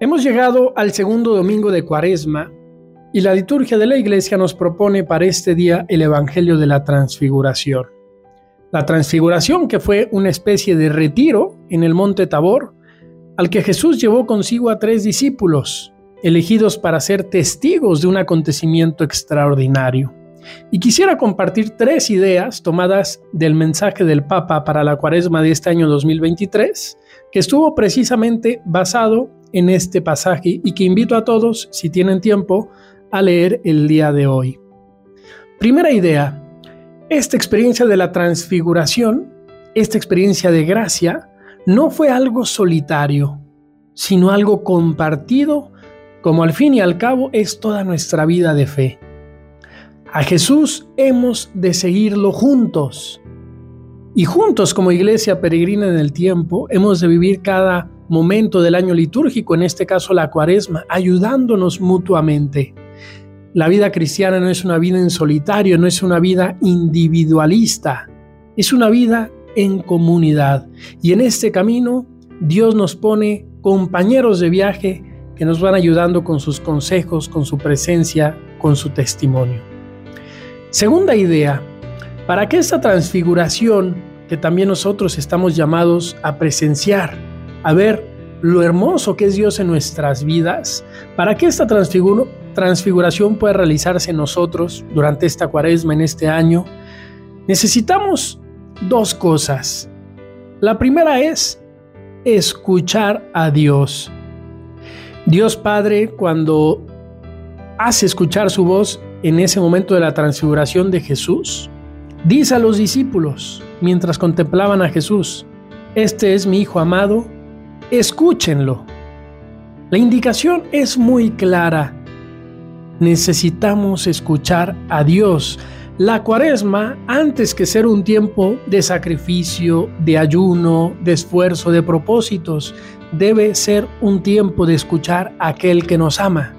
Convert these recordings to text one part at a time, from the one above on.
Hemos llegado al segundo domingo de Cuaresma y la liturgia de la Iglesia nos propone para este día el Evangelio de la Transfiguración. La Transfiguración que fue una especie de retiro en el monte Tabor al que Jesús llevó consigo a tres discípulos, elegidos para ser testigos de un acontecimiento extraordinario. Y quisiera compartir tres ideas tomadas del mensaje del Papa para la cuaresma de este año 2023, que estuvo precisamente basado en este pasaje y que invito a todos, si tienen tiempo, a leer el día de hoy. Primera idea, esta experiencia de la transfiguración, esta experiencia de gracia, no fue algo solitario, sino algo compartido, como al fin y al cabo es toda nuestra vida de fe. A Jesús hemos de seguirlo juntos. Y juntos como iglesia peregrina en el tiempo, hemos de vivir cada momento del año litúrgico, en este caso la cuaresma, ayudándonos mutuamente. La vida cristiana no es una vida en solitario, no es una vida individualista, es una vida en comunidad. Y en este camino Dios nos pone compañeros de viaje que nos van ayudando con sus consejos, con su presencia, con su testimonio. Segunda idea, para que esta transfiguración que también nosotros estamos llamados a presenciar, a ver lo hermoso que es Dios en nuestras vidas, para que esta transfiguración pueda realizarse en nosotros durante esta cuaresma, en este año, necesitamos dos cosas. La primera es escuchar a Dios. Dios Padre, cuando hace escuchar su voz en ese momento de la transfiguración de Jesús, dice a los discípulos, mientras contemplaban a Jesús, Este es mi Hijo amado, escúchenlo. La indicación es muy clara. Necesitamos escuchar a Dios. La cuaresma, antes que ser un tiempo de sacrificio, de ayuno, de esfuerzo, de propósitos, debe ser un tiempo de escuchar a aquel que nos ama,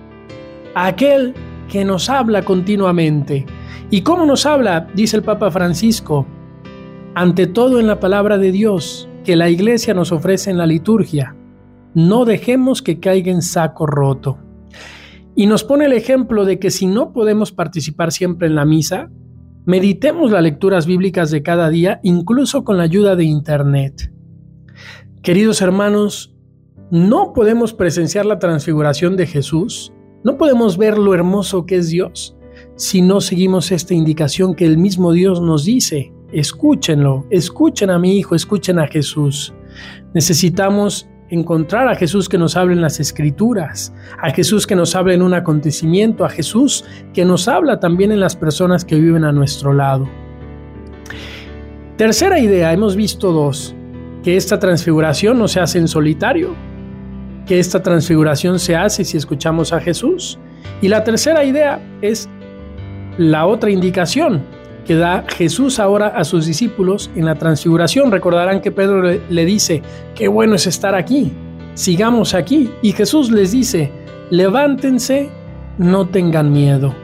a aquel que nos habla continuamente. ¿Y cómo nos habla? Dice el Papa Francisco. Ante todo en la palabra de Dios, que la iglesia nos ofrece en la liturgia. No dejemos que caiga en saco roto. Y nos pone el ejemplo de que si no podemos participar siempre en la misa, meditemos las lecturas bíblicas de cada día, incluso con la ayuda de Internet. Queridos hermanos, no podemos presenciar la transfiguración de Jesús, no podemos ver lo hermoso que es Dios, si no seguimos esta indicación que el mismo Dios nos dice Escúchenlo, escuchen a mi Hijo, escuchen a Jesús. Necesitamos encontrar a Jesús que nos hable en las escrituras, a Jesús que nos hable en un acontecimiento, a Jesús que nos habla también en las personas que viven a nuestro lado. Tercera idea, hemos visto dos, que esta transfiguración no se hace en solitario, que esta transfiguración se hace si escuchamos a Jesús. Y la tercera idea es la otra indicación, que da Jesús ahora a sus discípulos en la transfiguración. Recordarán que Pedro le, dice, qué bueno es estar aquí, sigamos aquí. Y Jesús les dice, levántense, no tengan miedo.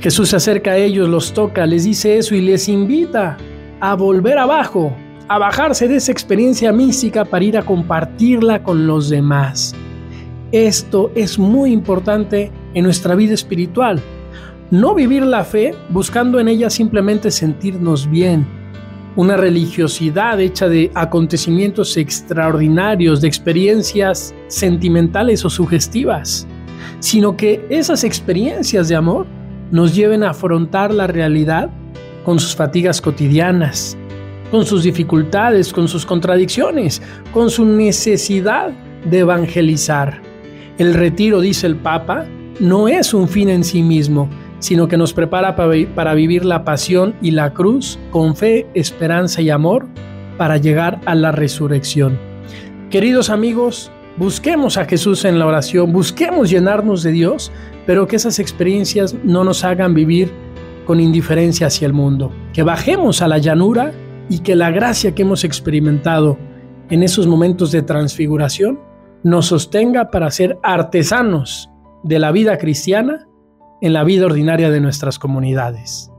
Jesús se acerca a ellos, los toca, les dice eso y les invita a volver abajo, a bajarse de esa experiencia mística para ir a compartirla con los demás. Esto es muy importante en nuestra vida espiritual. No vivir la fe buscando en ella simplemente sentirnos bien, una religiosidad hecha de acontecimientos extraordinarios, de experiencias sentimentales o sugestivas, sino que esas experiencias de amor nos lleven a afrontar la realidad con sus fatigas cotidianas, con sus dificultades, con sus contradicciones, con su necesidad de evangelizar. El retiro, dice el Papa, no es un fin en sí mismo, sino que nos prepara para vivir la pasión y la cruz con fe, esperanza y amor para llegar a la resurrección. Queridos amigos, busquemos a Jesús en la oración, busquemos llenarnos de Dios, pero que esas experiencias no nos hagan vivir con indiferencia hacia el mundo, que bajemos a la llanura y que la gracia que hemos experimentado en esos momentos de transfiguración nos sostenga para ser artesanos de la vida cristiana en la vida ordinaria de nuestras comunidades.